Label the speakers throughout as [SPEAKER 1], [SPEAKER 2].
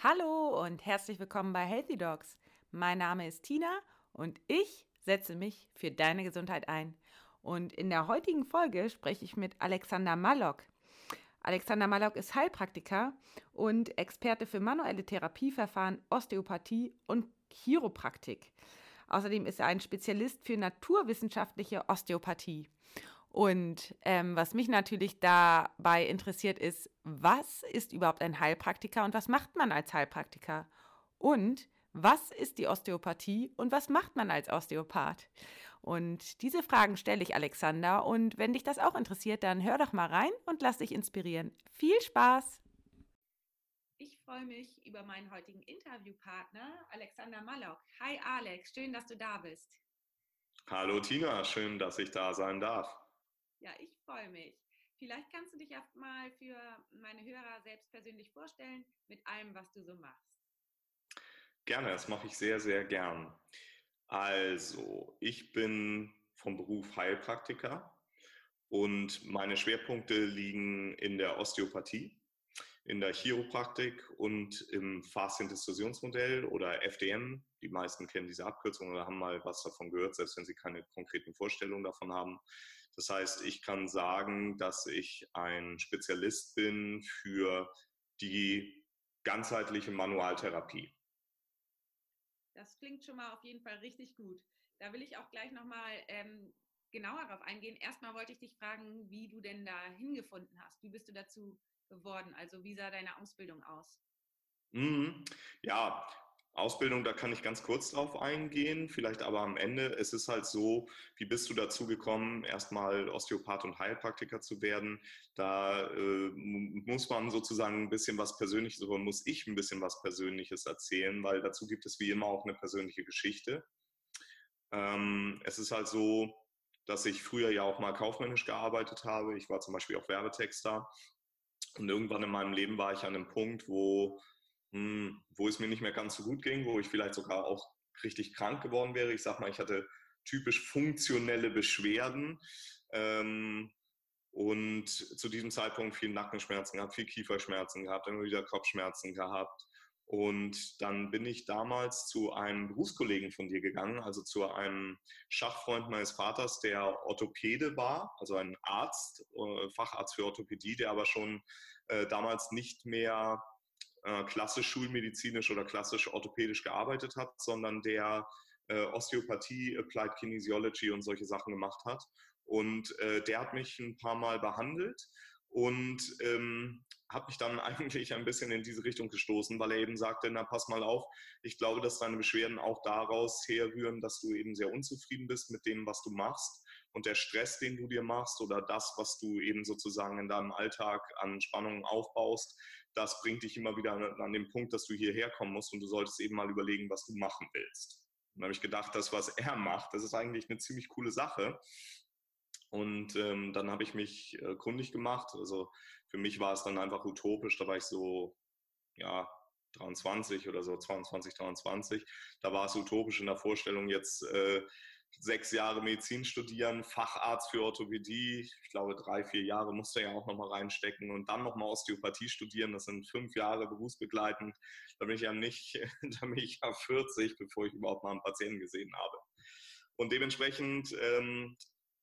[SPEAKER 1] Hallo und herzlich willkommen bei Healthy Dogs. Mein Name ist Tina und ich setze mich für deine Gesundheit ein. Und in der heutigen Folge spreche ich mit Alexander Mallock. Alexander Mallock ist Heilpraktiker und Experte für manuelle Therapieverfahren, Osteopathie und Chiropraktik. Außerdem ist er ein Spezialist für naturwissenschaftliche Osteopathie. Und ähm, was mich natürlich dabei interessiert ist, was ist überhaupt ein Heilpraktiker und was macht man als Heilpraktiker? Und was ist die Osteopathie und was macht man als Osteopath? Und diese Fragen stelle ich Alexander und wenn dich das auch interessiert, dann hör doch mal rein und lass dich inspirieren. Viel Spaß! Ich freue mich über meinen heutigen Interviewpartner, Alexander Mallock. Hi Alex, schön, dass du da bist.
[SPEAKER 2] Hallo Tina, schön, dass ich da sein darf.
[SPEAKER 1] Ja, ich freue mich. Vielleicht kannst du dich erst mal für meine Hörer selbst persönlich vorstellen mit allem, was du so machst.
[SPEAKER 2] Gerne, das mache ich sehr, sehr gern. Also, ich bin vom Beruf Heilpraktiker und meine Schwerpunkte liegen in der Osteopathie in der Chiropraktik und im Fasziendistorsionsmodell oder FDM. Die meisten kennen diese Abkürzung oder haben mal was davon gehört, selbst wenn sie keine konkreten Vorstellungen davon haben. Das heißt, ich kann sagen, dass ich ein Spezialist bin für die ganzheitliche Manualtherapie.
[SPEAKER 1] Das klingt schon mal auf jeden Fall richtig gut. Da will ich auch gleich nochmal ähm, genauer darauf eingehen. Erstmal wollte ich dich fragen, wie du denn da hingefunden hast. Wie bist du dazu geworden? Also wie sah deine Ausbildung aus?
[SPEAKER 2] Mhm. Ja, Ausbildung, da kann ich ganz kurz drauf eingehen, vielleicht aber am Ende. Es ist halt so, wie bist du dazu gekommen, erstmal Osteopath und Heilpraktiker zu werden? Da äh, muss man sozusagen ein bisschen was Persönliches oder muss ich ein bisschen was Persönliches erzählen, weil dazu gibt es wie immer auch eine persönliche Geschichte. Ähm, es ist halt so, dass ich früher ja auch mal kaufmännisch gearbeitet habe. Ich war zum Beispiel auch Werbetexter und irgendwann in meinem Leben war ich an einem Punkt, wo, hm, wo es mir nicht mehr ganz so gut ging, wo ich vielleicht sogar auch richtig krank geworden wäre. Ich sag mal, ich hatte typisch funktionelle Beschwerden. Ähm, und zu diesem Zeitpunkt viel Nackenschmerzen gehabt, viel Kieferschmerzen gehabt, immer wieder Kopfschmerzen gehabt. Und dann bin ich damals zu einem Berufskollegen von dir gegangen, also zu einem Schachfreund meines Vaters, der Orthopäde war, also ein Arzt, äh, Facharzt für Orthopädie, der aber schon äh, damals nicht mehr äh, klassisch schulmedizinisch oder klassisch orthopädisch gearbeitet hat, sondern der äh, Osteopathie, Applied Kinesiology und solche Sachen gemacht hat. Und äh, der hat mich ein paar Mal behandelt und ähm, hat mich dann eigentlich ein bisschen in diese Richtung gestoßen, weil er eben sagte, na pass mal auf, ich glaube, dass deine Beschwerden auch daraus herrühren, dass du eben sehr unzufrieden bist mit dem, was du machst und der Stress, den du dir machst oder das, was du eben sozusagen in deinem Alltag an Spannungen aufbaust, das bringt dich immer wieder an, an den Punkt, dass du hierher kommen musst und du solltest eben mal überlegen, was du machen willst. Und habe ich gedacht, das, was er macht, das ist eigentlich eine ziemlich coole Sache. Und ähm, dann habe ich mich äh, kundig gemacht. Also für mich war es dann einfach utopisch. Da war ich so, ja, 23 oder so, 22, 23. Da war es utopisch in der Vorstellung, jetzt äh, sechs Jahre Medizin studieren, Facharzt für Orthopädie. Ich glaube, drei, vier Jahre musste ja auch nochmal reinstecken und dann nochmal Osteopathie studieren. Das sind fünf Jahre berufsbegleitend. Da bin ich ja nicht, da bin ich ja 40, bevor ich überhaupt mal einen Patienten gesehen habe. Und dementsprechend ähm,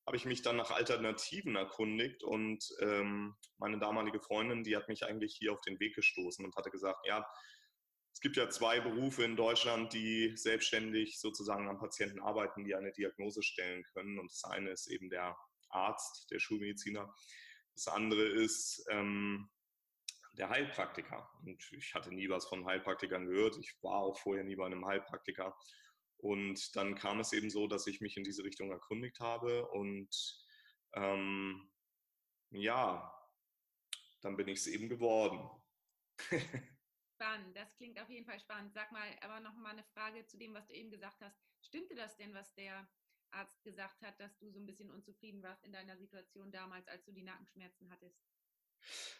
[SPEAKER 2] habe ich mich dann nach Alternativen erkundigt und ähm, meine damalige Freundin, die hat mich eigentlich hier auf den Weg gestoßen und hatte gesagt, ja, es gibt ja zwei Berufe in Deutschland, die selbstständig sozusagen am Patienten arbeiten, die eine Diagnose stellen können. Und das eine ist eben der Arzt, der Schulmediziner. Das andere ist ähm, der Heilpraktiker. Und ich hatte nie was von Heilpraktikern gehört. Ich war auch vorher nie bei einem Heilpraktiker. Und dann kam es eben so, dass ich mich in diese Richtung erkundigt habe und ähm, ja, dann bin ich es eben geworden.
[SPEAKER 1] spannend, das klingt auf jeden Fall spannend. Sag mal, aber noch mal eine Frage zu dem, was du eben gesagt hast. Stimmte das denn, was der Arzt gesagt hat, dass du so ein bisschen unzufrieden warst in deiner Situation damals, als du die Nackenschmerzen hattest?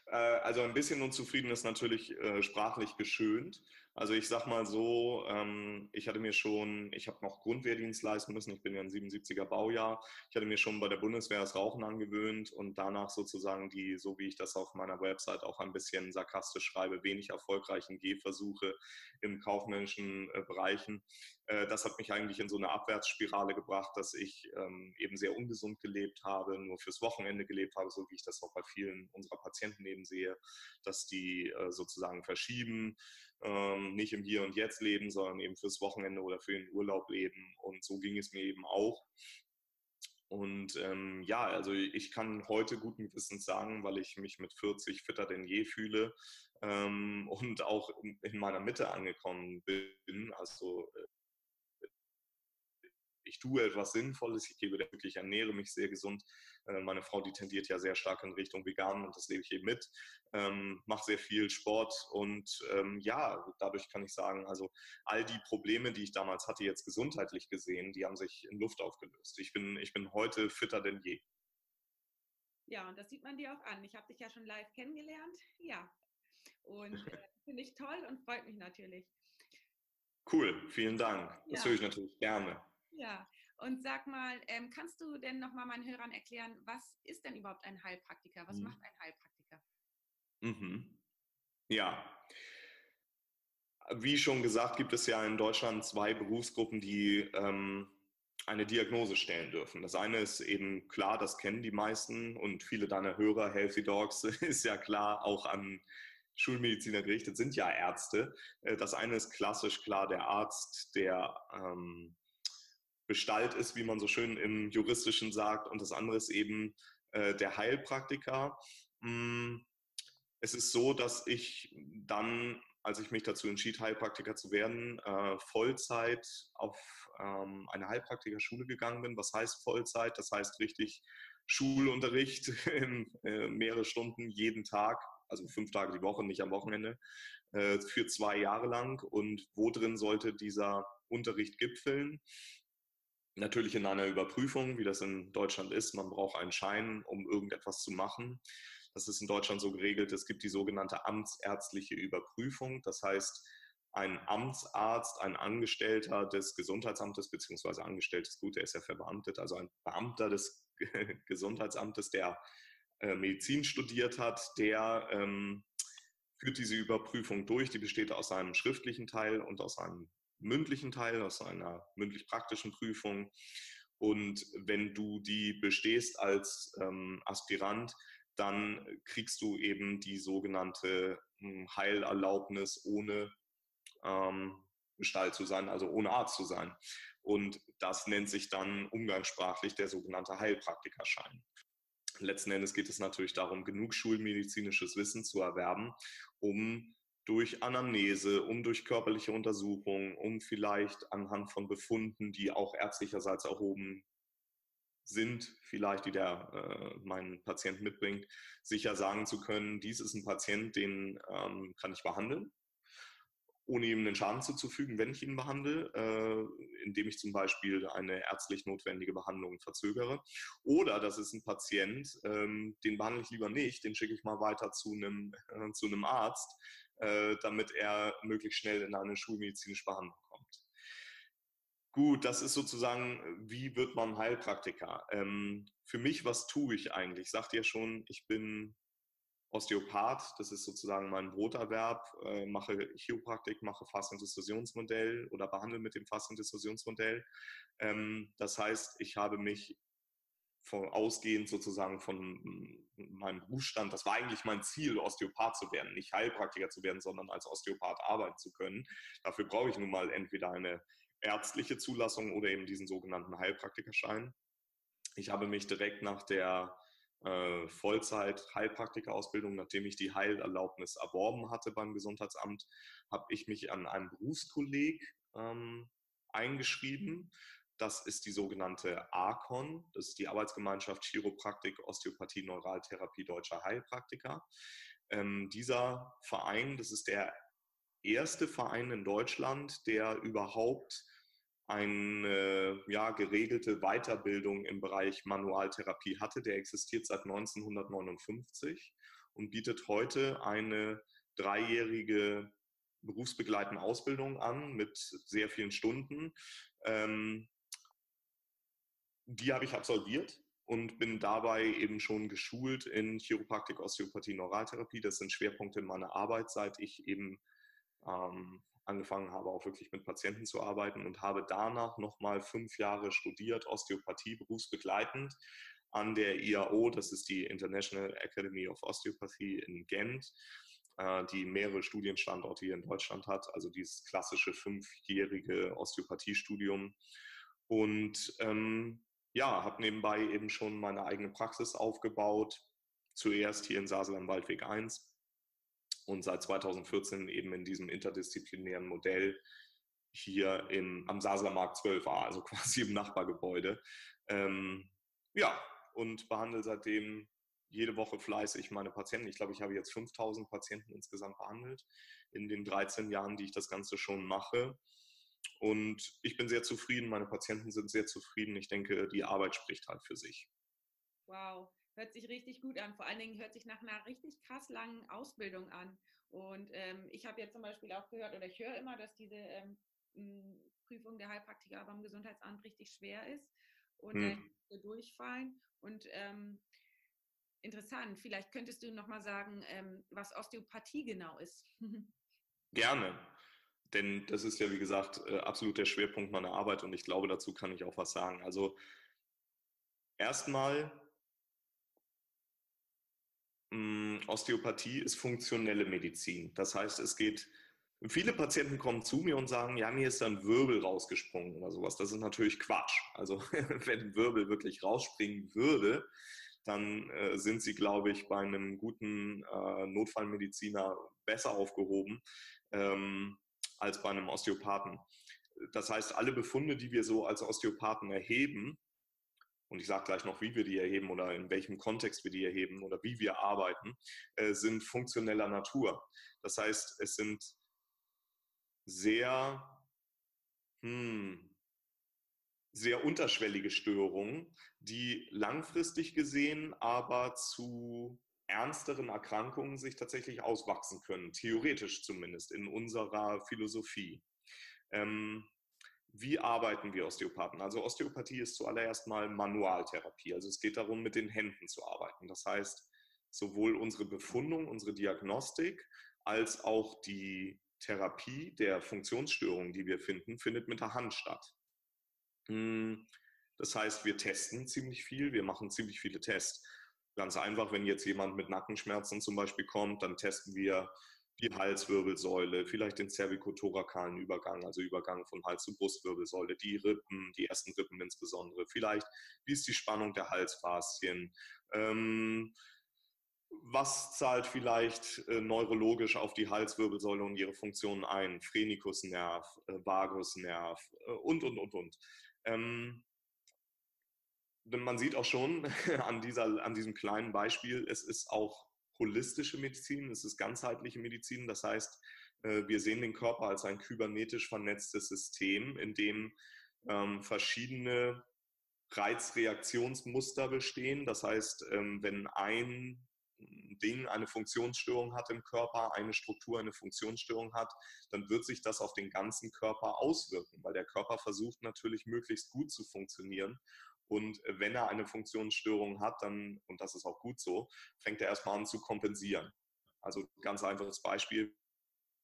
[SPEAKER 2] Äh, also ein bisschen unzufrieden ist natürlich äh, sprachlich geschönt, Also ich sag mal so, ähm, ich hatte mir schon, ich habe noch Grundwehrdienst leisten müssen, ich bin ja ein 77er Baujahr, ich hatte mir schon bei der Bundeswehr das Rauchen angewöhnt und danach sozusagen die, so wie ich das auf meiner Website auch ein bisschen sarkastisch schreibe, wenig erfolgreichen Gehversuche im kaufmännischen äh, Bereichen. Äh, das hat mich eigentlich in so eine Abwärtsspirale gebracht, dass ich ähm, eben sehr ungesund gelebt habe, nur fürs Wochenende gelebt habe, so wie ich das auch bei vielen unserer Patienten eben sehe, dass die äh, sozusagen verschieben, ähm, nicht im Hier und Jetzt leben, sondern eben fürs Wochenende oder für den Urlaub leben. Und so ging es mir eben auch. Und ähm, ja, also ich kann heute guten Gewissens sagen, weil ich mich mit 40 fitter denn je fühle ähm, und auch in meiner Mitte angekommen bin. Also äh, ich tue etwas Sinnvolles, ich gebe wirklich, ernähre mich sehr gesund. Äh, meine Frau, die tendiert ja sehr stark in Richtung vegan und das lebe ich eben mit. Ähm, mache sehr viel Sport und ähm, ja, dadurch kann ich sagen, also all die Probleme, die ich damals hatte, jetzt gesundheitlich gesehen, die haben sich in Luft aufgelöst. Ich bin, ich bin heute fitter denn je.
[SPEAKER 1] Ja, und das sieht man dir auch an. Ich habe dich ja schon live kennengelernt. Ja. Und äh, finde ich toll und freut mich natürlich.
[SPEAKER 2] Cool, vielen Dank. Das ja. höre ich natürlich gerne.
[SPEAKER 1] Ja, und sag mal, ähm, kannst du denn nochmal meinen Hörern erklären, was ist denn überhaupt ein Heilpraktiker? Was mhm. macht ein Heilpraktiker?
[SPEAKER 2] Mhm. Ja. Wie schon gesagt, gibt es ja in Deutschland zwei Berufsgruppen, die ähm, eine Diagnose stellen dürfen. Das eine ist eben klar, das kennen die meisten und viele deiner Hörer, Healthy Dogs, ist ja klar auch an Schulmediziner gerichtet, sind ja Ärzte. Äh, das eine ist klassisch klar der Arzt, der ähm, Bestalt ist, wie man so schön im Juristischen sagt, und das andere ist eben äh, der Heilpraktiker. Mm, es ist so, dass ich dann, als ich mich dazu entschied, Heilpraktiker zu werden, äh, Vollzeit auf ähm, eine Heilpraktikerschule gegangen bin. Was heißt Vollzeit? Das heißt richtig Schulunterricht in äh, mehrere Stunden jeden Tag, also fünf Tage die Woche, nicht am Wochenende, äh, für zwei Jahre lang. Und wo drin sollte dieser Unterricht gipfeln? Natürlich in einer Überprüfung, wie das in Deutschland ist. Man braucht einen Schein, um irgendetwas zu machen. Das ist in Deutschland so geregelt. Es gibt die sogenannte amtsärztliche Überprüfung. Das heißt, ein Amtsarzt, ein Angestellter des Gesundheitsamtes, beziehungsweise Angestelltes, gut, der ist ja verbeamtet, also ein Beamter des Gesundheitsamtes, der äh, Medizin studiert hat, der ähm, führt diese Überprüfung durch. Die besteht aus einem schriftlichen Teil und aus einem mündlichen Teil, aus einer mündlich-praktischen Prüfung. Und wenn du die bestehst als ähm, Aspirant, dann kriegst du eben die sogenannte hm, Heilerlaubnis ohne ähm, Stall zu sein, also ohne Arzt zu sein. Und das nennt sich dann umgangssprachlich der sogenannte Heilpraktikerschein. Letzten Endes geht es natürlich darum, genug schulmedizinisches Wissen zu erwerben, um durch Anamnese, um durch körperliche Untersuchungen, um vielleicht anhand von Befunden, die auch ärztlicherseits erhoben sind, vielleicht die der äh, mein Patient mitbringt, sicher sagen zu können, dies ist ein Patient, den ähm, kann ich behandeln, ohne ihm einen Schaden zuzufügen, wenn ich ihn behandle, äh, indem ich zum Beispiel eine ärztlich notwendige Behandlung verzögere. Oder das ist ein Patient, ähm, den behandle ich lieber nicht, den schicke ich mal weiter zu einem, zu einem Arzt, äh, damit er möglichst schnell in eine schulmedizinische Behandlung kommt. Gut, das ist sozusagen, wie wird man Heilpraktiker? Ähm, für mich, was tue ich eigentlich? Sagt ihr schon, ich bin Osteopath, das ist sozusagen mein Broterwerb, äh, mache Chiropraktik, mache Fast- und Distorsionsmodell oder behandle mit dem Fast- und Distorsionsmodell. Ähm, das heißt, ich habe mich von, ausgehend sozusagen von meinem Berufsstand, das war eigentlich mein Ziel, Osteopath zu werden, nicht Heilpraktiker zu werden, sondern als Osteopath arbeiten zu können. Dafür brauche ich nun mal entweder eine ärztliche Zulassung oder eben diesen sogenannten Heilpraktikerschein. Ich habe mich direkt nach der äh, Vollzeit-Heilpraktikerausbildung, nachdem ich die Heilerlaubnis erworben hatte beim Gesundheitsamt, habe ich mich an einem Berufskolleg ähm, eingeschrieben das ist die sogenannte ARCON, das ist die Arbeitsgemeinschaft Chiropraktik, Osteopathie, Neuraltherapie deutscher Heilpraktiker. Ähm, dieser Verein, das ist der erste Verein in Deutschland, der überhaupt eine ja, geregelte Weiterbildung im Bereich Manualtherapie hatte. Der existiert seit 1959 und bietet heute eine dreijährige berufsbegleitende Ausbildung an mit sehr vielen Stunden. Ähm, die habe ich absolviert und bin dabei eben schon geschult in Chiropraktik, Osteopathie, Neuraltherapie. Das sind Schwerpunkte in meiner Arbeit, seit ich eben ähm, angefangen habe, auch wirklich mit Patienten zu arbeiten und habe danach nochmal fünf Jahre studiert, Osteopathie berufsbegleitend an der IAO, das ist die International Academy of Osteopathy in Gent, äh, die mehrere Studienstandorte hier in Deutschland hat, also dieses klassische fünfjährige Osteopathiestudium. Und ähm, ja, habe nebenbei eben schon meine eigene Praxis aufgebaut, zuerst hier in Sasel am Waldweg 1 und seit 2014 eben in diesem interdisziplinären Modell hier im, am Sasler Markt 12a, also quasi im Nachbargebäude. Ähm, ja, und behandle seitdem jede Woche fleißig meine Patienten. Ich glaube, ich habe jetzt 5000 Patienten insgesamt behandelt in den 13 Jahren, die ich das Ganze schon mache. Und ich bin sehr zufrieden, meine Patienten sind sehr zufrieden. Ich denke, die Arbeit spricht halt für sich.
[SPEAKER 1] Wow, hört sich richtig gut an. Vor allen Dingen hört sich nach einer richtig krass langen Ausbildung an. Und ähm, ich habe jetzt zum Beispiel auch gehört, oder ich höre immer, dass diese ähm, Prüfung der Heilpraktiker beim Gesundheitsamt richtig schwer ist und hm. durchfallen. Und ähm, interessant, vielleicht könntest du nochmal sagen, ähm, was Osteopathie genau ist.
[SPEAKER 2] Gerne. Denn das ist ja, wie gesagt, äh, absolut der Schwerpunkt meiner Arbeit und ich glaube, dazu kann ich auch was sagen. Also erstmal hm, Osteopathie ist funktionelle Medizin. Das heißt, es geht, viele Patienten kommen zu mir und sagen, ja, mir ist ein Wirbel rausgesprungen oder sowas. Das ist natürlich Quatsch. Also wenn ein Wirbel wirklich rausspringen würde, dann äh, sind sie, glaube ich, bei einem guten äh, Notfallmediziner besser aufgehoben ähm, als bei einem Osteopathen. Das heißt, alle Befunde, die wir so als Osteopathen erheben, und ich sage gleich noch, wie wir die erheben oder in welchem Kontext wir die erheben oder wie wir arbeiten, äh, sind funktioneller Natur. Das heißt, es sind sehr, hm, sehr unterschwellige Störungen, die langfristig gesehen aber zu ernsteren Erkrankungen sich tatsächlich auswachsen können, theoretisch zumindest in unserer Philosophie. Ähm, wie arbeiten wir Osteopathen? Also Osteopathie ist zuallererst mal Manualtherapie. Also es geht darum, mit den Händen zu arbeiten. Das heißt, sowohl unsere Befundung, unsere Diagnostik, als auch die Therapie der Funktionsstörungen, die wir finden, findet mit der Hand statt. Hm, das heißt, wir testen ziemlich viel, wir machen ziemlich viele Tests. Ganz einfach, wenn jetzt jemand mit Nackenschmerzen zum Beispiel kommt, dann testen wir die Halswirbelsäule, vielleicht den cervicothorakalen Übergang, also Übergang von Hals zu Brustwirbelsäule, die Rippen, die ersten Rippen insbesondere, vielleicht, wie ist die Spannung der Halsfaszien, ähm, was zahlt vielleicht äh, neurologisch auf die Halswirbelsäule und ihre Funktionen ein, Phrenikusnerv, äh, Vagusnerv äh, und, und, und, und. Ähm, man sieht auch schon an, dieser, an diesem kleinen Beispiel, es ist auch holistische Medizin, es ist ganzheitliche Medizin. Das heißt, äh, wir sehen den Körper als ein kybernetisch vernetztes System, in dem ähm, verschiedene Reizreaktionsmuster bestehen. Das heißt, ähm, wenn ein Ding eine Funktionsstörung hat im Körper, eine Struktur eine Funktionsstörung hat, dann wird sich das auf den ganzen Körper auswirken, weil der Körper versucht natürlich möglichst gut zu funktionieren und wenn er eine Funktionsstörung hat, dann, und das ist auch gut so, fängt er erstmal an zu kompensieren. Also ganz einfaches Beispiel,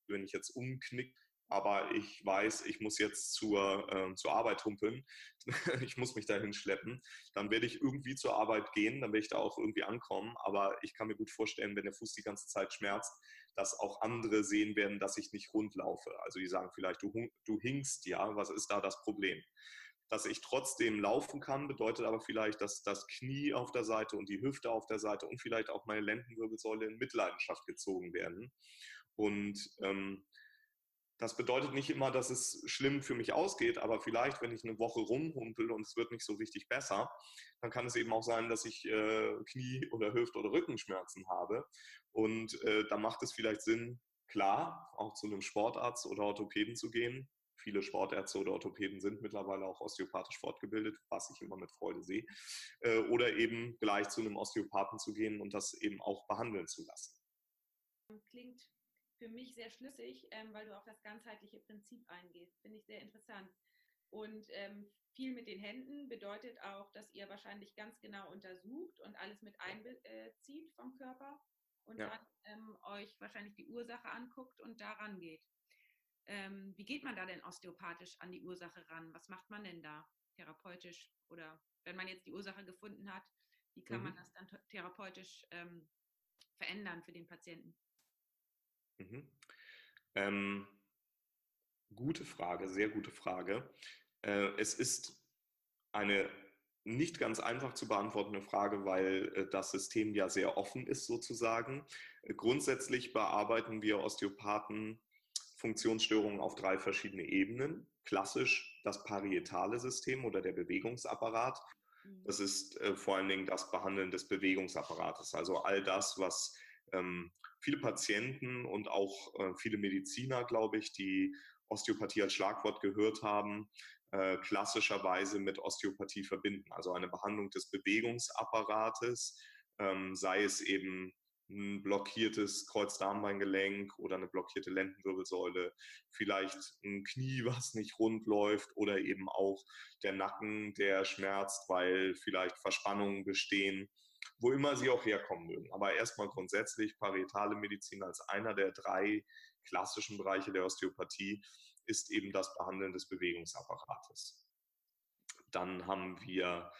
[SPEAKER 2] wenn ich jetzt umknick, aber ich weiß, ich muss jetzt zur, äh, zur Arbeit humpeln, ich muss mich dahin schleppen, dann werde ich irgendwie zur Arbeit gehen, dann werde ich da auch irgendwie ankommen. Aber ich kann mir gut vorstellen, wenn der Fuß die ganze Zeit schmerzt, dass auch andere sehen werden, dass ich nicht rund laufe. Also die sagen vielleicht, du, du hinkst ja, was ist da das Problem? Dass ich trotzdem laufen kann, bedeutet aber vielleicht, dass das Knie auf der Seite und die Hüfte auf der Seite und vielleicht auch meine Lendenwirbelsäule in Mitleidenschaft gezogen werden. Und ähm, das bedeutet nicht immer, dass es schlimm für mich ausgeht, aber vielleicht, wenn ich eine Woche rumhumpel und es wird nicht so richtig besser, dann kann es eben auch sein, dass ich äh, Knie- oder Hüft- oder Rückenschmerzen habe. Und äh, da macht es vielleicht Sinn, klar, auch zu einem Sportarzt oder Orthopäden zu gehen, viele Sportärzte oder Orthopäden sind mittlerweile auch osteopathisch fortgebildet, was ich immer mit Freude sehe. Äh, oder eben gleich zu einem Osteopathen zu gehen und das eben auch behandeln zu lassen.
[SPEAKER 1] Klingt für mich sehr schlüssig, ähm, weil du auf das ganzheitliche Prinzip eingehst. Finde ich sehr interessant. Und ähm, viel mit den Händen bedeutet auch, dass ihr wahrscheinlich ganz genau untersucht und alles mit einbezieht vom Körper und ja. dann ähm, euch wahrscheinlich die Ursache anguckt und daran geht. Ähm, wie geht man da denn osteopathisch an die Ursache ran? Was macht man denn da therapeutisch? Oder wenn man jetzt die Ursache gefunden hat, wie kann mhm. man das dann therapeutisch ähm, verändern für den Patienten?
[SPEAKER 2] Mhm. Ähm, gute Frage, sehr gute Frage. Äh, es ist eine nicht ganz einfach zu beantwortende Frage, weil äh, das System ja sehr offen ist sozusagen. Grundsätzlich bearbeiten wir Osteopathen Funktionsstörungen auf drei verschiedene Ebenen. Klassisch das parietale System oder der Bewegungsapparat. Mhm. Das ist äh, vor allen Dingen das Behandeln des Bewegungsapparates, also all das, was ähm, viele Patienten und auch äh, viele Mediziner, glaube ich, die Osteopathie als Schlagwort gehört haben, äh, klassischerweise mit Osteopathie verbinden. Also eine Behandlung des Bewegungsapparates, ähm, sei es eben ein blockiertes Kreuzdarmbeingelenk oder eine blockierte Lendenwirbelsäule, vielleicht ein Knie, was nicht rund läuft oder eben auch der Nacken, der schmerzt, weil vielleicht Verspannungen bestehen, wo immer sie auch herkommen mögen. Aber erstmal grundsätzlich parietale Medizin als einer der drei klassischen Bereiche der Osteopathie ist eben das Behandeln des Bewegungsapparates. Dann haben wir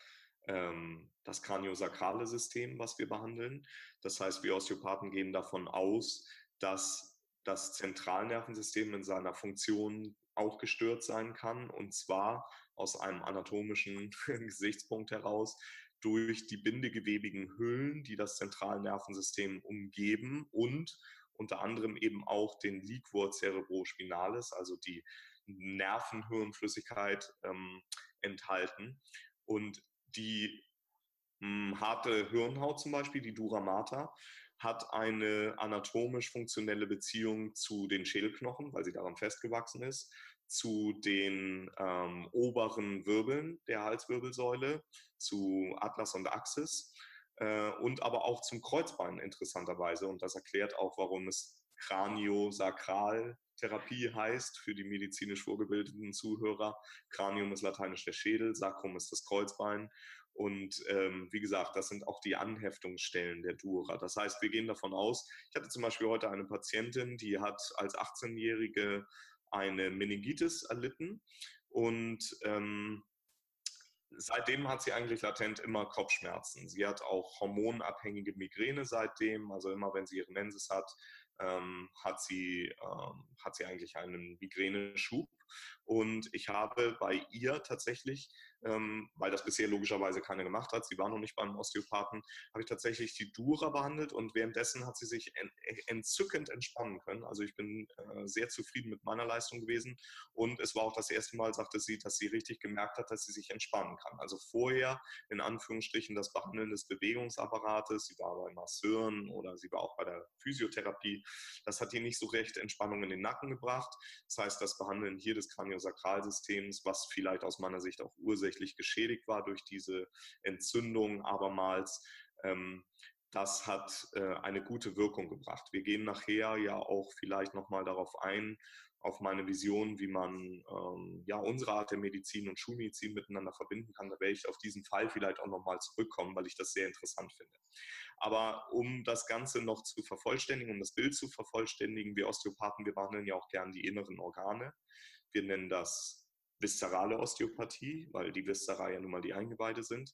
[SPEAKER 2] ähm, das kraniosakrale System, was wir behandeln. Das heißt, wir Osteopathen gehen davon aus, dass das Zentralnervensystem in seiner Funktion auch gestört sein kann und zwar aus einem anatomischen Gesichtspunkt heraus durch die bindegewebigen Hüllen, die das Zentralnervensystem umgeben und unter anderem eben auch den Liquor cerebrospinalis, also die Nervenhirnflüssigkeit ähm, enthalten. Und die mh, hm, harte Hirnhaut zum Beispiel, die Dura Mater, hat eine anatomisch funktionelle Beziehung zu den Schädelknochen, weil sie daran festgewachsen ist, zu den ähm, oberen Wirbeln der Halswirbelsäule, zu Atlas und Axis äh, und aber auch zum Kreuzbein interessanterweise. Und das erklärt auch, warum es Kraniosakraltherapie heißt für die medizinisch vorgebildeten Zuhörer. Kranium ist lateinisch der Schädel, Sacrum ist das Kreuzbein. Und ähm, wie gesagt, das sind auch die Anheftungsstellen der Dura. Das heißt, wir gehen davon aus, ich hatte zum Beispiel heute eine Patientin, die hat als 18-Jährige eine Meningitis erlitten und ähm, seitdem hat sie eigentlich latent immer Kopfschmerzen. Sie hat auch hormonabhängige Migräne seitdem, also immer wenn sie ihre Menses hat, ähm, hat, sie, ähm, hat sie eigentlich einen Migräneschub. Und ich habe bei ihr tatsächlich, ähm, weil das bisher logischerweise keiner gemacht hat, sie war noch nicht beim Osteopathen, habe ich tatsächlich die Dura behandelt und währenddessen hat sie sich entzückend entspannen können. Also ich bin äh, sehr zufrieden mit meiner Leistung gewesen und es war auch das erste Mal, sagte sie, dass sie richtig gemerkt hat, dass sie sich entspannen kann. Also vorher in Anführungsstrichen das Behandeln des Bewegungsapparates, sie war bei Masseuren oder sie war auch bei der Physiotherapie, das hat ihr nicht so recht Entspannung in den Nacken gebracht. Das heißt, das Behandeln hier des Kraniosakralsystems, was vielleicht aus meiner Sicht auch ursächlich geschädigt war durch diese Entzündung abermals, ähm, das hat äh, eine gute Wirkung gebracht. Wir gehen nachher ja auch vielleicht nochmal darauf ein, auf meine Vision, wie man ähm, ja unsere Art der Medizin und Schulmedizin miteinander verbinden kann. Da werde ich auf diesen Fall vielleicht auch nochmal zurückkommen, weil ich das sehr interessant finde. Aber um das Ganze noch zu vervollständigen, um das Bild zu vervollständigen, wir Osteopathen, wir behandeln ja auch gern die inneren Organe. Wir nennen das viszerale Osteopathie, weil die Viszera ja nun mal die Eingeweide sind.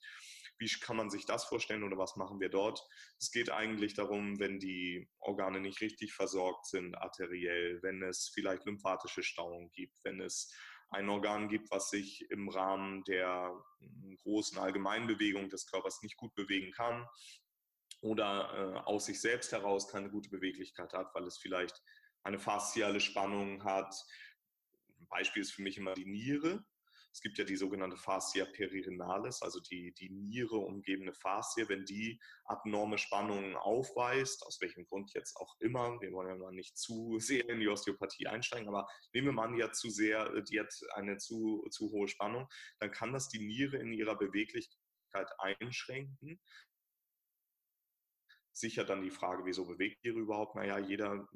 [SPEAKER 2] Wie kann man sich das vorstellen oder was machen wir dort? Es geht eigentlich darum, wenn die Organe nicht richtig versorgt sind, arteriell, wenn es vielleicht lymphatische Stauungen gibt, wenn es ein Organ gibt, was sich im Rahmen der hm, großen Allgemeinbewegung des Körpers nicht gut bewegen kann oder äh, aus sich selbst heraus keine gute Beweglichkeit hat, weil es vielleicht eine fasziale Spannung hat. Beispiel ist für mich immer die Niere. Es gibt ja die sogenannte Fascia perirenalis, also die, die Niere umgebende Faszie. Wenn die abnorme Spannungen aufweist, aus welchem Grund jetzt auch immer, wir wollen ja mal nicht zu sehr in die Osteopathie einsteigen, aber nehmen wir mal an, zu sehr, die hat eine zu, zu hohe Spannung, dann kann das die Niere in ihrer Beweglichkeit einschränken sicher dann die Frage, wieso bewegt Tiere überhaupt? Naja, jeder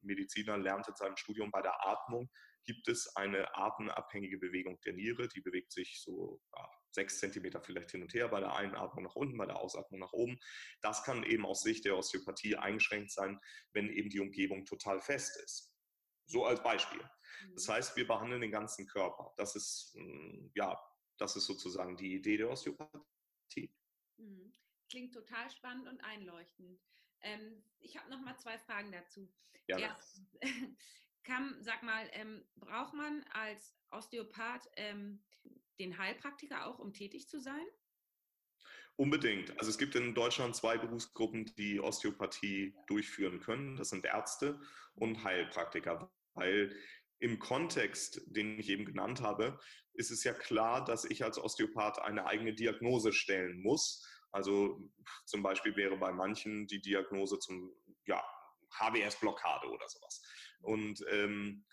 [SPEAKER 2] Mediziner lernt in seinem Studium bei der Atmung, gibt es eine atemabhängige Bewegung der Niere. Die bewegt sich so ja, sechs Zentimeter vielleicht hin und her, bei der Einatmung nach unten, bei der Ausatmung nach oben. Das kann eben aus Sicht der Osteopathie eingeschränkt sein, wenn eben die Umgebung total fest ist. So als Beispiel. Das mhm. heißt, wir behandeln den ganzen Körper. Das ist, hm, ja, das ist sozusagen die Idee der Osteopathie.
[SPEAKER 1] Mhm. Klingt total spannend und einleuchtend. Ähm, ich habe noch mal zwei Fragen dazu. Ja. Erstens, kann, sag mal, ähm, braucht man als Osteopath ähm, den Heilpraktiker auch, um tätig zu sein?
[SPEAKER 2] Unbedingt. Also es gibt in Deutschland zwei Berufsgruppen, die Osteopathie durchführen können. Das sind Ärzte und Heilpraktiker, weil im Kontext, den ich eben genannt habe, ist es ja klar, dass ich als Osteopath eine eigene Diagnose stellen muss. Also zum Beispiel wäre bei manchen die Diagnose zum ja, HBS-Blockade oder sowas. Und ähm,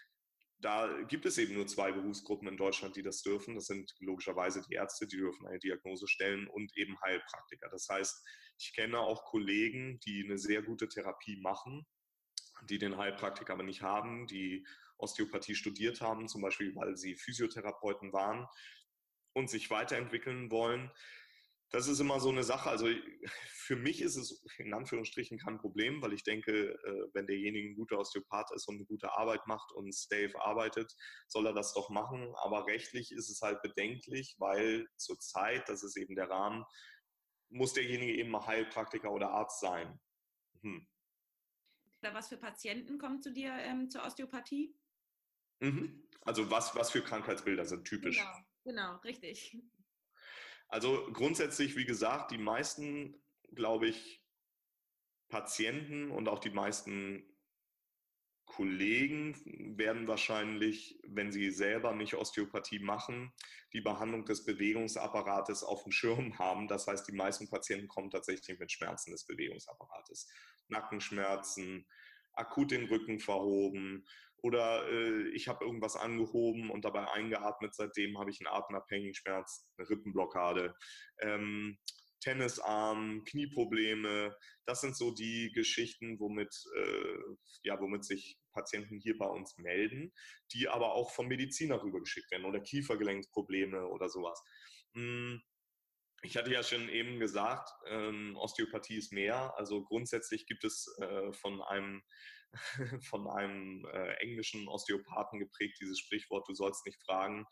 [SPEAKER 2] da gibt es eben nur zwei Berufsgruppen in Deutschland, die das dürfen. Das sind logischerweise die Ärzte, die dürfen eine Diagnose stellen und eben Heilpraktiker. Das heißt, ich kenne auch Kollegen, die eine sehr gute Therapie machen, die den Heilpraktiker aber nicht haben, die Osteopathie studiert haben, zum Beispiel weil sie Physiotherapeuten waren und sich weiterentwickeln wollen das ist immer so eine Sache. Also für mich ist es in Anführungsstrichen kein Problem, weil ich denke, äh, wenn derjenige ein guter Osteopath ist und eine gute Arbeit macht und safe arbeitet, soll er das doch machen. Aber rechtlich ist es halt bedenklich, weil zurzeit, das ist eben der Rahmen, muss derjenige eben mal Heilpraktiker oder Arzt sein. Hm.
[SPEAKER 1] Was für Patienten kommen zu dir ähm, zur Osteopathie?
[SPEAKER 2] Mhm. Also was, was für Krankheitsbilder sind typisch?
[SPEAKER 1] Genau, genau, richtig.
[SPEAKER 2] Also grundsätzlich, wie gesagt, die meisten, glaube ich, Patienten und auch die meisten Kollegen werden wahrscheinlich, wenn sie selber nicht Osteopathie machen, die Behandlung des Bewegungsapparates auf dem Schirm haben. Das heißt, die meisten Patienten kommen tatsächlich mit Schmerzen des Bewegungsapparates. Nackenschmerzen, akut den Rücken verhoben, oder äh, ich habe irgendwas angehoben und dabei eingeatmet, seitdem habe ich einen atemabhängigen Schmerz, eine Rippenblockade. Ähm, Tennisarm, Knieprobleme, das sind so die Geschichten, womit, äh, ja, womit sich Patienten hier bei uns melden, die aber auch vom Mediziner rübergeschickt werden oder Kiefergelenksprobleme oder sowas. Hm, ich hatte ja schon eben gesagt, ähm, Osteopathie ist mehr. Also grundsätzlich gibt es äh, von einem von einem äh, englischen Osteopathen geprägt, dieses Sprichwort, du sollst nicht fragen,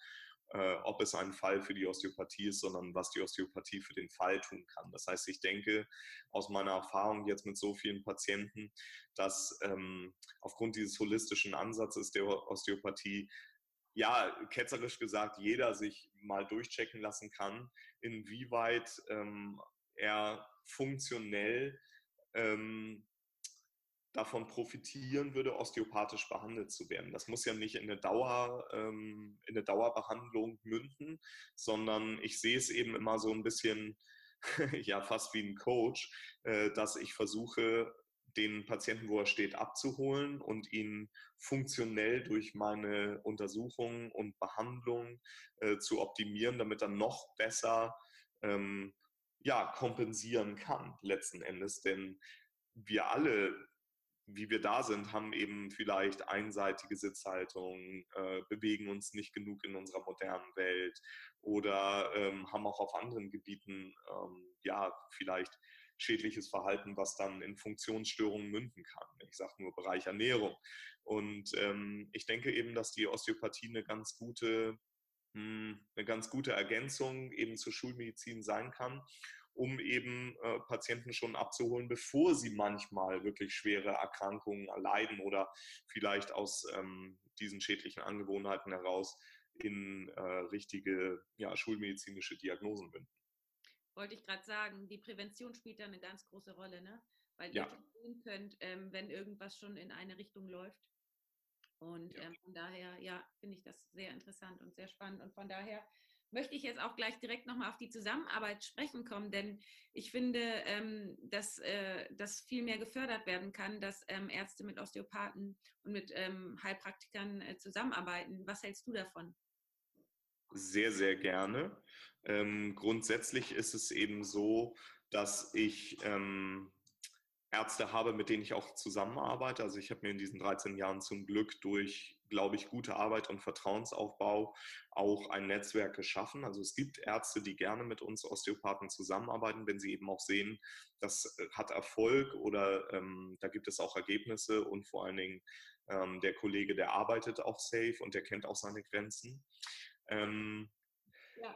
[SPEAKER 2] äh, ob es ein Fall für die Osteopathie ist, sondern was die Osteopathie für den Fall tun kann. Das heißt, ich denke aus meiner Erfahrung jetzt mit so vielen Patienten, dass ähm, aufgrund dieses holistischen Ansatzes der Osteopathie ja, ketzerisch gesagt, jeder sich mal durchchecken lassen kann, inwieweit ähm, er funktionell ähm, davon profitieren würde, osteopathisch behandelt zu werden. Das muss ja nicht in eine, Dauer, ähm, in eine Dauerbehandlung münden, sondern ich sehe es eben immer so ein bisschen, ja, fast wie ein Coach, äh, dass ich versuche, den Patienten, wo er steht, abzuholen und ihn funktionell durch meine Untersuchungen und Behandlungen äh, zu optimieren, damit er noch besser ähm, ja, kompensieren kann, letzten Endes. Denn wir alle wie wir da sind, haben eben vielleicht einseitige Sitzhaltung, äh, bewegen uns nicht genug in unserer modernen Welt oder ähm, haben auch auf anderen Gebieten ähm, ja vielleicht schädliches Verhalten, was dann in Funktionsstörungen münden kann. Ich sage nur Bereich Ernährung. Und ähm, ich denke eben, dass die Osteopathie eine ganz gute hm, eine ganz gute Ergänzung eben zur Schulmedizin sein kann um eben äh, Patienten schon abzuholen, bevor sie manchmal wirklich schwere Erkrankungen erleiden oder vielleicht aus ähm, diesen schädlichen Angewohnheiten heraus in äh, richtige ja, schulmedizinische Diagnosen münden.
[SPEAKER 1] Wollte ich gerade sagen, die Prävention spielt da eine ganz große Rolle, ne? weil ihr sehen könnt, ähm, wenn irgendwas schon in eine Richtung läuft. Und ja. ähm, von daher, ja, finde ich das sehr interessant und sehr spannend. Und von daher möchte ich jetzt auch gleich direkt nochmal auf die Zusammenarbeit sprechen kommen, denn ich finde, ähm, dass äh, das viel mehr gefördert werden kann, dass ähm, Ärzte mit Osteopathen und mit ähm, Heilpraktikern äh, zusammenarbeiten. Was hältst du davon?
[SPEAKER 2] Sehr, sehr gerne. Ähm, grundsätzlich ist es eben so, dass ich ähm, Ärzte habe, mit denen ich auch zusammenarbeite. Also ich habe mir in diesen 13 Jahren zum Glück durch, glaube ich, gute Arbeit und Vertrauensaufbau auch ein Netzwerk geschaffen. Also es gibt Ärzte, die gerne mit uns Osteopathen zusammenarbeiten, wenn sie eben auch sehen, das äh, hat Erfolg oder ähm, da gibt es auch Ergebnisse und vor allen Dingen ähm, der Kollege, der arbeitet auch safe und der kennt auch seine Grenzen. Ähm,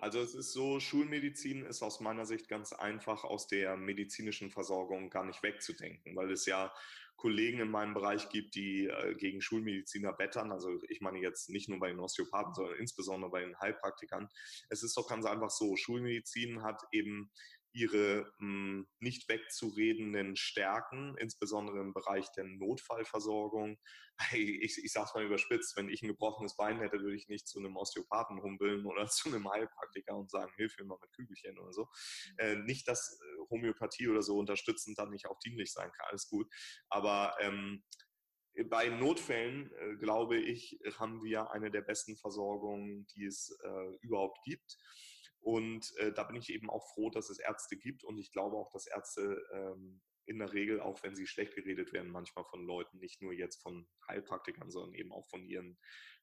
[SPEAKER 2] also es ist so, Schulmedizin ist aus meiner Sicht ganz einfach aus der medizinischen Versorgung gar nicht wegzudenken, weil es ja Kollegen in meinem Bereich gibt, die äh, gegen Schulmediziner wettern. Also ich meine jetzt nicht nur bei den Osteopathen, sondern insbesondere bei den Heilpraktikern. Es ist doch ganz einfach so, Schulmedizin hat eben ihre mh, hm, nicht wegzuredenden Stärken, insbesondere im Bereich der Notfallversorgung. Ich, ich sage es mal überspitzt, wenn ich ein gebrochenes Bein hätte, würde ich nicht zu einem Osteopathen humpeln oder zu einem Heilpraktiker und sagen, hilf mir mal mit Kügelchen oder so. Mhm. Äh, nicht, dass äh, Homöopathie oder so unterstützend dann nicht auch dienlich sein kann, alles gut. Aber ähm, bei Notfällen, äh, glaube ich, haben wir eine der besten Versorgungen, die es äh, überhaupt gibt. Und äh, da bin ich eben auch froh, dass es Ärzte gibt. Und ich glaube auch, dass Ärzte ähm, in der Regel, auch wenn sie schlecht geredet werden, manchmal von Leuten, nicht nur jetzt von Heilpraktikern, sondern eben auch von ihren,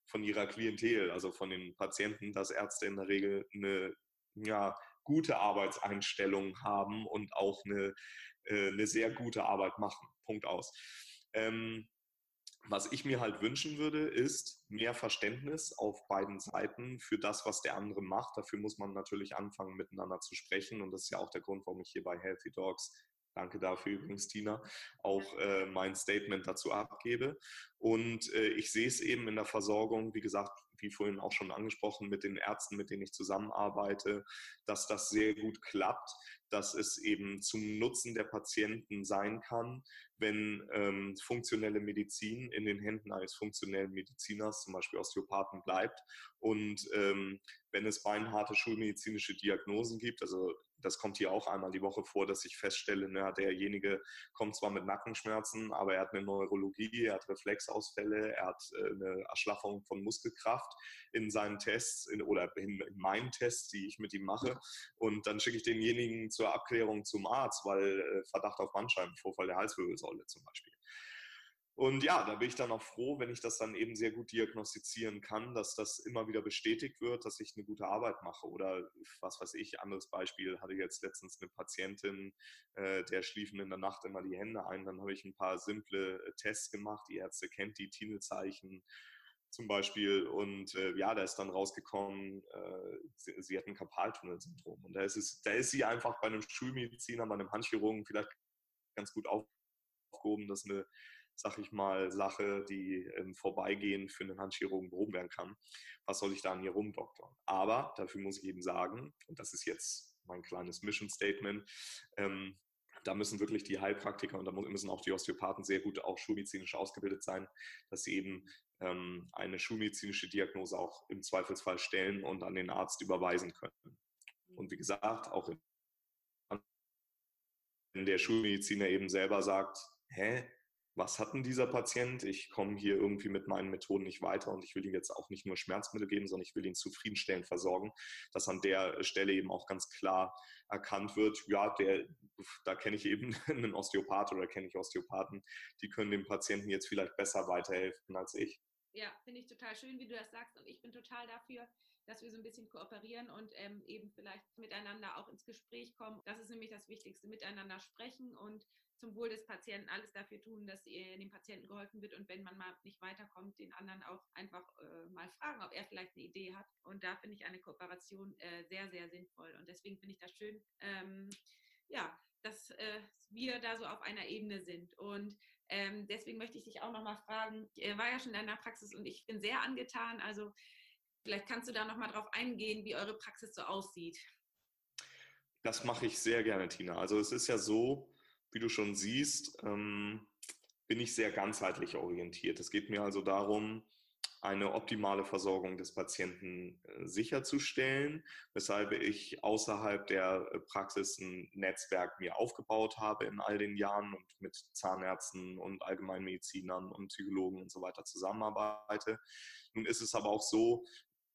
[SPEAKER 2] von ihrer Klientel, also von den Patienten, dass Ärzte in der Regel eine ja, gute Arbeitseinstellung haben und auch eine, äh, eine sehr gute Arbeit machen. Punkt aus. Ähm, was ich mir halt wünschen würde, ist mehr Verständnis auf beiden Seiten für das, was der andere macht. Dafür muss man natürlich anfangen, miteinander zu sprechen. Und das ist ja auch der Grund, warum ich hier bei Healthy Dogs, danke dafür übrigens, Tina, auch äh, mein Statement dazu abgebe. Und äh, ich sehe es eben in der Versorgung, wie gesagt, wie vorhin auch schon angesprochen, mit den Ärzten, mit denen ich zusammenarbeite, dass das sehr gut klappt, dass es eben zum Nutzen der Patienten sein kann, wenn ähm, funktionelle Medizin in den Händen eines funktionellen Mediziners, zum Beispiel Osteopathen, bleibt. Und ähm, wenn es beinharte schulmedizinische Diagnosen gibt, also das kommt hier auch einmal die Woche vor, dass ich feststelle, na, derjenige kommt zwar mit Nackenschmerzen, aber er hat eine Neurologie, er hat Reflexausfälle, er hat äh, eine Erschlaffung von Muskelkraft in seinen Tests in, oder in, in, meinen Tests, die ich mit ihm mache. Und dann schicke ich denjenigen zur Abklärung zum Arzt, weil äh, Verdacht auf Bandscheibenvorfall der Halswirbelsäule zum Beispiel. Und ja, da bin ich dann auch froh, wenn ich das dann eben sehr gut diagnostizieren kann, dass das immer wieder bestätigt wird, dass ich eine gute Arbeit mache. Oder was weiß ich, anderes Beispiel, hatte jetzt letztens eine Patientin, äh, der schliefen in der Nacht immer die Hände ein. Dann habe ich ein paar simple äh, Tests gemacht. Die Ärzte kennt die Tinelzeichen zum Beispiel. Und äh, ja, da ist dann rausgekommen, äh, sie, sie, hat ein Karpaltunnelsyndrom. Und da ist, es, da ist sie einfach bei einem Schulmediziner, bei einem Handchirurgen vielleicht ganz gut aufgehoben, dass eine sag ich mal, Sache, die im Vorbeigehen für einen Handchirurgen behoben werden kann. Was soll ich da an ihr rumdoktern? Aber dafür muss ich eben sagen, und das ist jetzt mein kleines Mission Statement, ähm, da müssen wirklich die Heilpraktiker und da müssen auch die Osteopathen sehr gut auch schulmedizinisch ausgebildet sein, dass sie eben ähm, eine schulmedizinische Diagnose auch im Zweifelsfall stellen und an den Arzt überweisen können. Und wie gesagt, auch wenn der Schulmediziner eben selber sagt, hä, was hat denn dieser Patient? Ich komme hier irgendwie mit meinen Methoden nicht weiter und ich will ihm jetzt auch nicht nur Schmerzmittel geben, sondern ich will ihn zufriedenstellend versorgen, dass an der Stelle eben auch ganz klar erkannt wird, ja, der, da kenne ich eben einen Osteopath oder kenne ich Osteopathen, die können dem Patienten jetzt vielleicht besser weiterhelfen als ich.
[SPEAKER 1] Ja, finde ich total schön, wie du das sagst und ich bin total dafür, dass wir so ein bisschen kooperieren und ähm, eben vielleicht miteinander auch ins Gespräch kommen. Das ist nämlich das Wichtigste, miteinander sprechen und zum Wohl des Patienten alles dafür tun, dass dem Patienten geholfen wird und wenn man mal nicht weiterkommt, den anderen auch einfach äh, mal fragen, ob er vielleicht eine Idee hat. Und da finde ich eine Kooperation äh, sehr, sehr sinnvoll. Und deswegen finde ich das schön, ähm, ja, dass äh, wir da so auf einer Ebene sind. Und ähm, deswegen möchte ich dich auch nochmal fragen, ich war ja schon in deiner Praxis und ich bin sehr angetan. Also vielleicht kannst du da nochmal drauf eingehen, wie eure Praxis so aussieht.
[SPEAKER 2] Das mache ich sehr gerne, Tina. Also es ist ja so, wie du schon siehst, ähm, bin ich sehr ganzheitlich orientiert. Es geht mir also darum, eine optimale Versorgung des Patienten äh, sicherzustellen, weshalb ich außerhalb der äh, Praxis ein Netzwerk mir aufgebaut habe in all den Jahren und mit Zahnärzten und Allgemeinmedizinern und Psychologen und so weiter zusammenarbeite. Nun ist es aber auch so,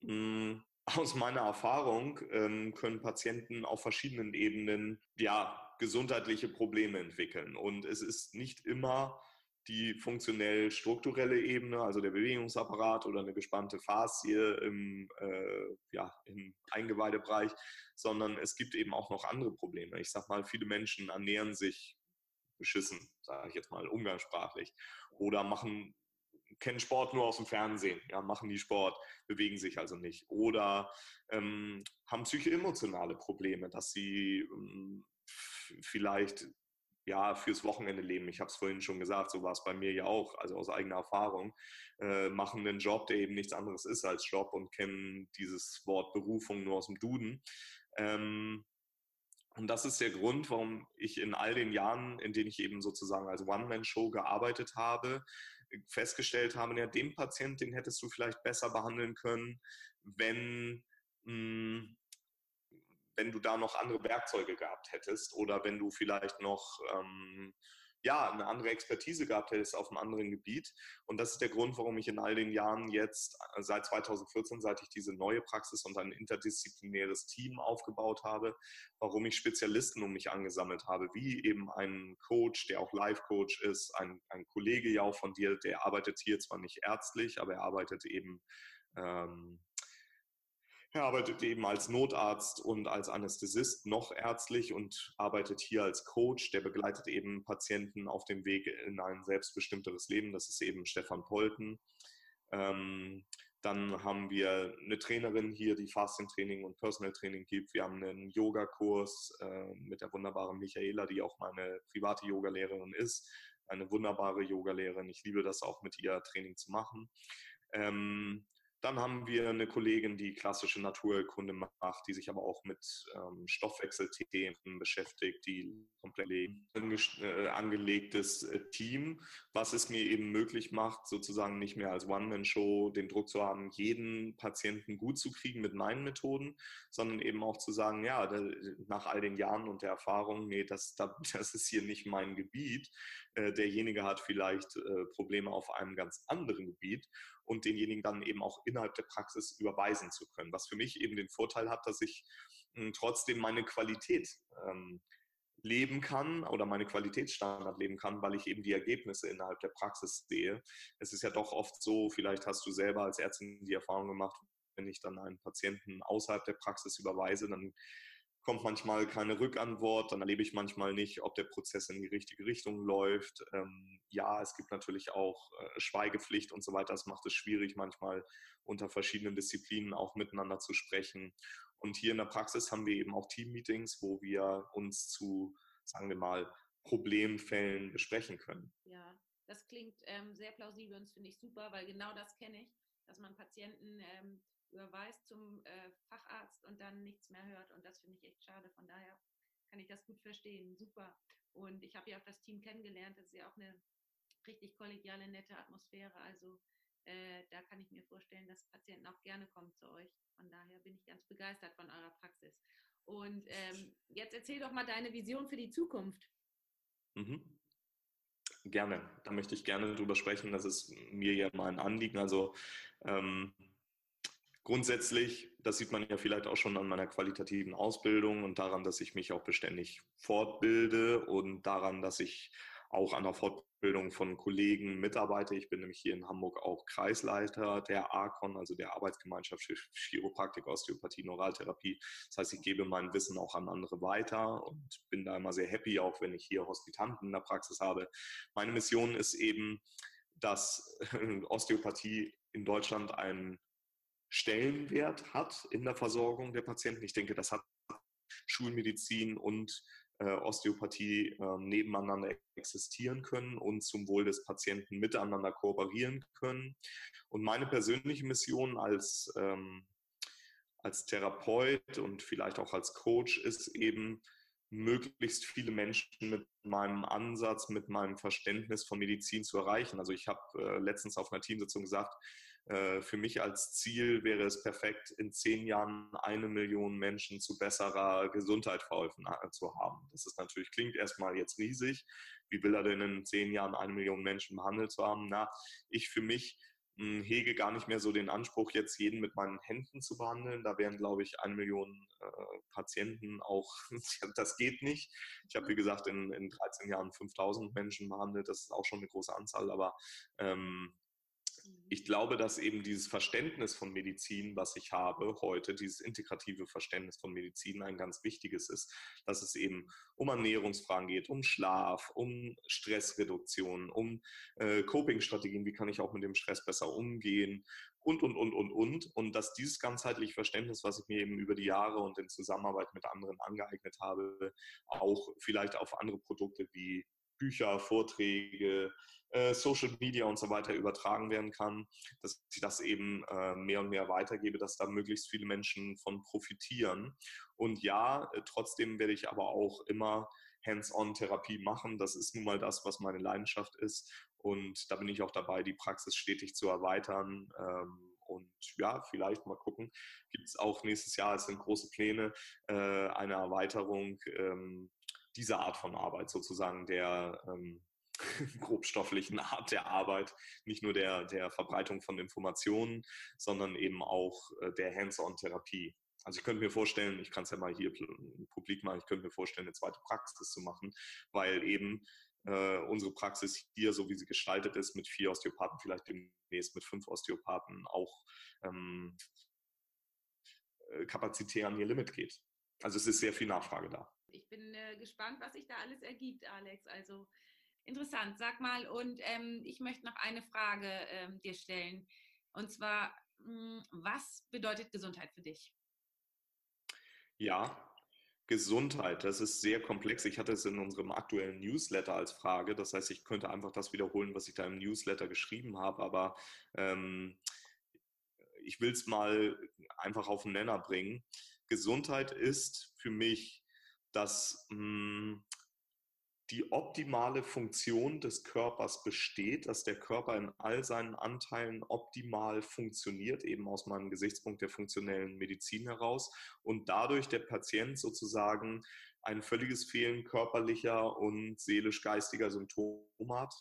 [SPEAKER 2] hm, aus meiner Erfahrung ähm, können Patienten auf verschiedenen Ebenen ja gesundheitliche Probleme entwickeln. Und es ist nicht immer die funktionell strukturelle Ebene, also der Bewegungsapparat oder eine gespannte Faszie im, äh, ja, im Eingeweidebereich, sondern es gibt eben auch noch andere Probleme. Ich sage mal, viele Menschen ernähren sich beschissen, sage ich jetzt mal umgangssprachlich, oder machen kennen Sport nur aus dem Fernsehen, ja, machen die Sport, bewegen sich also nicht. Oder ähm, haben psychoemotionale Probleme, dass sie ähm, vielleicht ja, fürs Wochenende leben. Ich habe es vorhin schon gesagt, so war es bei mir ja auch, also aus eigener Erfahrung, äh, machen einen Job, der eben nichts anderes ist als Job und kennen dieses Wort Berufung nur aus dem Duden. Ähm, und das ist der Grund, warum ich in all den Jahren, in denen ich eben sozusagen als One-Man-Show gearbeitet habe, festgestellt habe, ja, den Patienten, den hättest du vielleicht besser behandeln können, wenn mh, hm, wenn du da noch andere Werkzeuge gehabt hättest oder wenn du vielleicht noch ähm, ja, eine andere Expertise gehabt hättest auf einem anderen Gebiet. Und das ist der Grund, warum ich in all den Jahren jetzt, äh, seit 2014, seit ich diese neue Praxis und ein interdisziplinäres Team aufgebaut habe, warum ich Spezialisten um mich angesammelt habe, wie eben ein Coach, der auch Life-Coach ist, ein, ein Kollege ja auch von dir, der arbeitet hier zwar nicht ärztlich, aber er arbeitet eben ähm, er arbeitet eben als Notarzt und als Anästhesist noch ärztlich und arbeitet hier als Coach. Der begleitet eben Patienten auf dem Weg in ein selbstbestimmteres Leben. Das ist eben Stefan Polten. Ähm, dann haben wir eine Trainerin hier, die Fasting-Training und Personal-Training gibt. Wir haben einen Yogakurs äh, mit der wunderbaren Michaela, die auch meine private Yogalehrerin ist. Eine wunderbare Yogalehrerin. Ich liebe das auch mit ihr Training zu machen. Ähm, dann haben wir eine Kollegin, die klassische Naturkunde macht, die sich aber auch mit ähm, Stoffwechselthemen beschäftigt, die komplett äh, angelegtes äh, Team, was es mir eben möglich macht, sozusagen nicht mehr als One-Man-Show den Druck zu haben, jeden Patienten gut zu kriegen mit meinen Methoden, sondern eben auch zu sagen, ja, da, nach all den Jahren und der Erfahrung, nee, das, das ist hier nicht mein Gebiet. Äh, derjenige hat vielleicht äh, Probleme auf einem ganz anderen Gebiet und denjenigen dann eben auch innerhalb der Praxis überweisen zu können. Was für mich eben den Vorteil hat, dass ich hm, trotzdem meine Qualität ähm, leben kann oder meine Qualitätsstandard leben kann, weil ich eben die Ergebnisse innerhalb der Praxis sehe. Es ist ja doch oft so, vielleicht hast du selber als Ärztin die Erfahrung gemacht, wenn ich dann einen Patienten außerhalb der Praxis überweise, dann kommt manchmal keine Rückantwort, dann erlebe ich manchmal nicht, ob der Prozess in die richtige Richtung läuft. Ähm, ja, es gibt natürlich auch äh, Schweigepflicht und so weiter. Das macht es schwierig, manchmal unter verschiedenen Disziplinen auch miteinander zu sprechen. Und hier in der Praxis haben wir eben auch Teammeetings, wo wir uns zu, sagen wir mal, Problemfällen besprechen können.
[SPEAKER 1] Ja, das klingt ähm, sehr plausibel und das finde ich super, weil genau das kenne ich, dass man Patienten ähm, überweist zum äh, Facharzt und dann nichts mehr hört. Und das finde ich echt schade. Von daher kann ich das gut verstehen. Super. Und ich habe ja auch das Team kennengelernt. Das ist ja auch eine richtig kollegiale, nette Atmosphäre. Also äh, da kann ich mir vorstellen, dass Patienten auch gerne kommen zu euch. Von daher bin ich ganz begeistert von eurer Praxis. Und ähm, jetzt erzähl doch mal deine Vision für die Zukunft.
[SPEAKER 2] Mhm. Gerne, da möchte ich gerne drüber sprechen. Das ist mir ja mal ein Anliegen. Also ähm, Grundsätzlich, das sieht man ja vielleicht auch schon an meiner qualitativen Ausbildung und daran, dass ich mich auch beständig fortbilde und daran, dass ich auch an der Fortbildung von Kollegen mitarbeite. Ich bin nämlich hier in Hamburg auch Kreisleiter der ARCON, also der Arbeitsgemeinschaft für Chiropraktik, Osteopathie, Neuraltherapie. Das heißt, ich gebe mein Wissen auch an andere weiter und bin da immer sehr happy, auch wenn ich hier Hospitanten in der Praxis habe. Meine Mission ist eben, dass Osteopathie in Deutschland ein Stellenwert hat in der Versorgung der Patienten. Ich denke, das hat Schulmedizin und äh, Osteopathie äh, nebeneinander existieren können und zum Wohl des Patienten miteinander kooperieren können. Und meine persönliche Mission als, ähm, als Therapeut und vielleicht auch als Coach ist eben, möglichst viele Menschen mit meinem Ansatz, mit meinem Verständnis von Medizin zu erreichen. Also ich habe äh, letztens auf einer Teamsitzung gesagt, für mich als Ziel wäre es perfekt, in zehn Jahren eine Million Menschen zu besserer Gesundheit verholfen äh, zu haben. Das ist natürlich, klingt erstmal jetzt riesig. Wie will er denn in zehn Jahren eine Million Menschen behandelt zu haben? Na, ich für mich hm, hege gar nicht mehr so den Anspruch, jetzt jeden mit meinen Händen zu behandeln. Da wären, glaube ich, eine Million äh, Patienten auch, das geht nicht. Ich habe, wie gesagt, in, in 13 Jahren 5000 Menschen behandelt. Das ist auch schon eine große Anzahl, aber ähm, ich glaube, dass eben dieses Verständnis von Medizin, was ich habe heute, dieses integrative Verständnis von Medizin ein ganz wichtiges ist, dass es eben um Ernährungsfragen geht, um Schlaf, um Stressreduktion, um äh, Coping-Strategien, wie kann ich auch mit dem Stress besser umgehen und, und, und, und, und. Und dass dieses ganzheitliche Verständnis, was ich mir eben über die Jahre und in Zusammenarbeit mit anderen angeeignet habe, auch vielleicht auf andere Produkte wie Bücher, Vorträge, äh, Social Media und so weiter übertragen werden kann, dass ich das eben äh, mehr und mehr weitergebe, dass da möglichst viele Menschen von profitieren. Und ja, äh, trotzdem werde ich aber auch immer Hands-on-Therapie machen. Das ist nun mal das, was meine Leidenschaft ist. Und da bin ich auch dabei, die Praxis stetig zu erweitern. Ähm, und ja, vielleicht mal gucken. Gibt es auch nächstes Jahr, es sind große Pläne, eine Erweiterung ähm, dieser Art von Arbeit, sozusagen der ähm, grobstofflichen Art der Arbeit, nicht nur der, der Verbreitung von Informationen, sondern eben auch äh, der Hands-on-Therapie. Also ich könnte mir vorstellen, ich kann es ja mal hier publik machen, ich könnte mir vorstellen, eine zweite Praxis zu machen, weil eben äh, unsere Praxis hier, so wie sie gestaltet ist, mit vier Osteopathen, vielleicht demnächst mit fünf Osteopathen, auch ähm, äh, kapazitär an ihr Limit geht. Also es ist sehr viel Nachfrage da.
[SPEAKER 1] Ich bin äh, gespannt, was sich da alles ergibt, Alex. Also interessant. Sag mal, und ähm, ich möchte noch eine Frage ähm, dir stellen. Und zwar, mh, hm, was bedeutet Gesundheit für dich?
[SPEAKER 2] Ja, Gesundheit, das ist sehr komplex. Ich hatte es in unserem aktuellen Newsletter als Frage. Das heißt, ich könnte einfach das wiederholen, was ich da im Newsletter geschrieben habe. Aber ähm, ich will es mal einfach auf den Nenner bringen. Gesundheit ist für mich dass mh, hm, die optimale Funktion des Körpers besteht, dass der Körper in all seinen Anteilen optimal funktioniert, eben aus meinem Gesichtspunkt der funktionellen Medizin heraus und dadurch der Patient sozusagen ein völliges Fehlen körperlicher und seelisch-geistiger Symptome hat.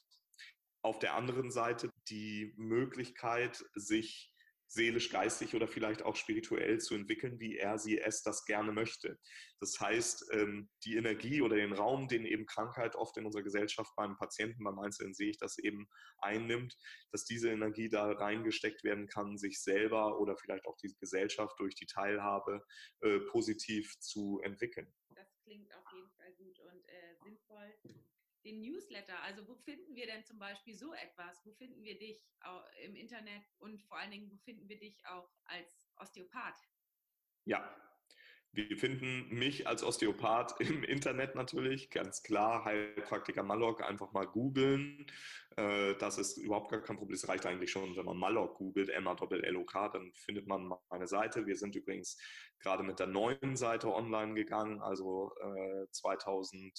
[SPEAKER 2] Auf der anderen Seite die Möglichkeit, sich seelisch, geistig oder vielleicht auch spirituell zu entwickeln, wie er sie es das gerne möchte. Das heißt, ähm, die Energie oder den Raum, den eben Krankheit oft in unserer Gesellschaft beim Patienten, beim Einzelnen sehe ich das eben einnimmt, dass diese Energie da reingesteckt werden kann, sich selber oder vielleicht auch die Gesellschaft durch die Teilhabe äh, positiv zu entwickeln.
[SPEAKER 1] Das klingt auf jeden Fall gut und äh, sinnvoll den Newsletter. Also wo finden wir denn zum Beispiel so etwas? Wo finden wir dich im Internet und vor allen Dingen, wo finden wir dich auch als Osteopath?
[SPEAKER 2] Ja, wir finden mich als Osteopath im Internet natürlich, ganz klar, Heilpraktiker Malok, einfach mal googeln. Äh, das ist überhaupt gar kein Problem. Es reicht eigentlich schon, wenn man Malok googelt, M-A-L-L-O-K, dann findet man meine Seite. Wir sind übrigens gerade mit der neuen Seite online gegangen, also 2000 äh,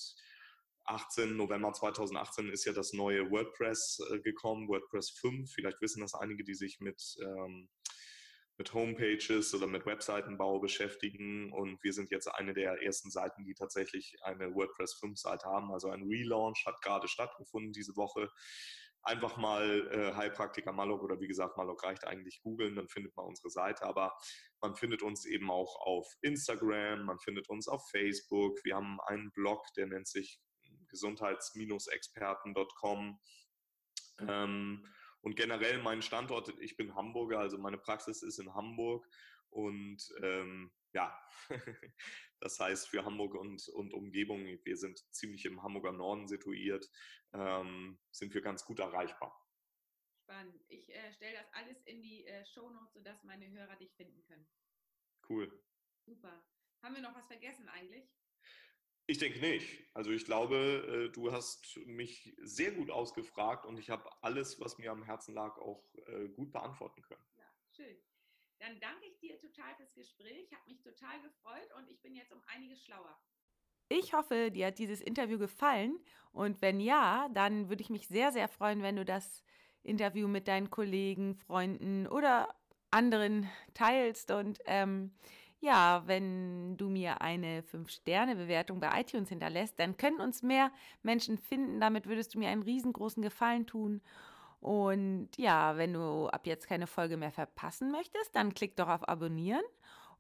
[SPEAKER 2] 18, November 2018 ist ja das neue WordPress äh, gekommen, WordPress 5. Vielleicht wissen das einige, die sich mit, ähm, mit Homepages oder mit Webseitenbau beschäftigen. Und wir sind jetzt eine der ersten Seiten, die tatsächlich eine WordPress 5 Seite haben. Also ein Relaunch hat gerade stattgefunden diese Woche. Einfach mal äh, Heilpraktiker Malok oder wie gesagt, Malok reicht eigentlich googeln, dann findet man unsere Seite. Aber man findet uns eben auch auf Instagram, man findet uns auf Facebook. Wir haben einen Blog, der nennt sich gesundheits-experten.com. Ähm, und generell mein Standort, ich bin Hamburger, also meine Praxis ist in Hamburg und ähm, ja, das heißt für Hamburg und, und Umgebung, wir sind ziemlich im Hamburger Norden situiert, ähm, sind wir ganz gut erreichbar.
[SPEAKER 1] Spannend. Ich äh, stelle das alles in die äh, Shownotes, sodass meine Hörer dich finden können.
[SPEAKER 2] Cool.
[SPEAKER 1] Super. Haben wir noch was vergessen eigentlich?
[SPEAKER 2] Ich denke nicht. Also ich glaube, äh, du hast mich sehr gut ausgefragt und ich habe alles, was mir am Herzen lag, auch äh, gut beantworten können.
[SPEAKER 1] Ja, schön. Dann danke ich dir total fürs Gespräch, hat mich total gefreut und ich bin jetzt um einiges schlauer. Ich hoffe, dir hat dieses Interview gefallen und wenn ja, dann würde ich mich sehr, sehr freuen, wenn du das Interview mit deinen Kollegen, Freunden oder anderen teilst und ähm, ja, wenn du mir eine 5-Sterne-Bewertung bei iTunes hinterlässt, dann können uns mehr Menschen finden. Damit würdest du mir einen riesengroßen Gefallen tun. Und ja, wenn du ab jetzt keine Folge mehr verpassen möchtest, dann klick doch auf Abonnieren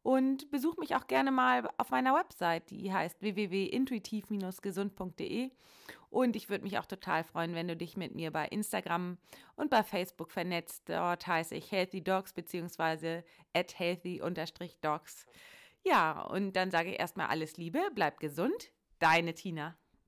[SPEAKER 1] und besuch mich auch gerne mal auf meiner Website, die heißt www.intuitiv-gesund.de. Und ich würde mich auch total freuen, wenn du dich mit mir bei Instagram und bei Facebook vernetzt. Dort heiße ich Healthy Dogs bzw. at healthy-dogs. Ja, und dann sage ich erstmal alles Liebe, bleib gesund, deine Tina.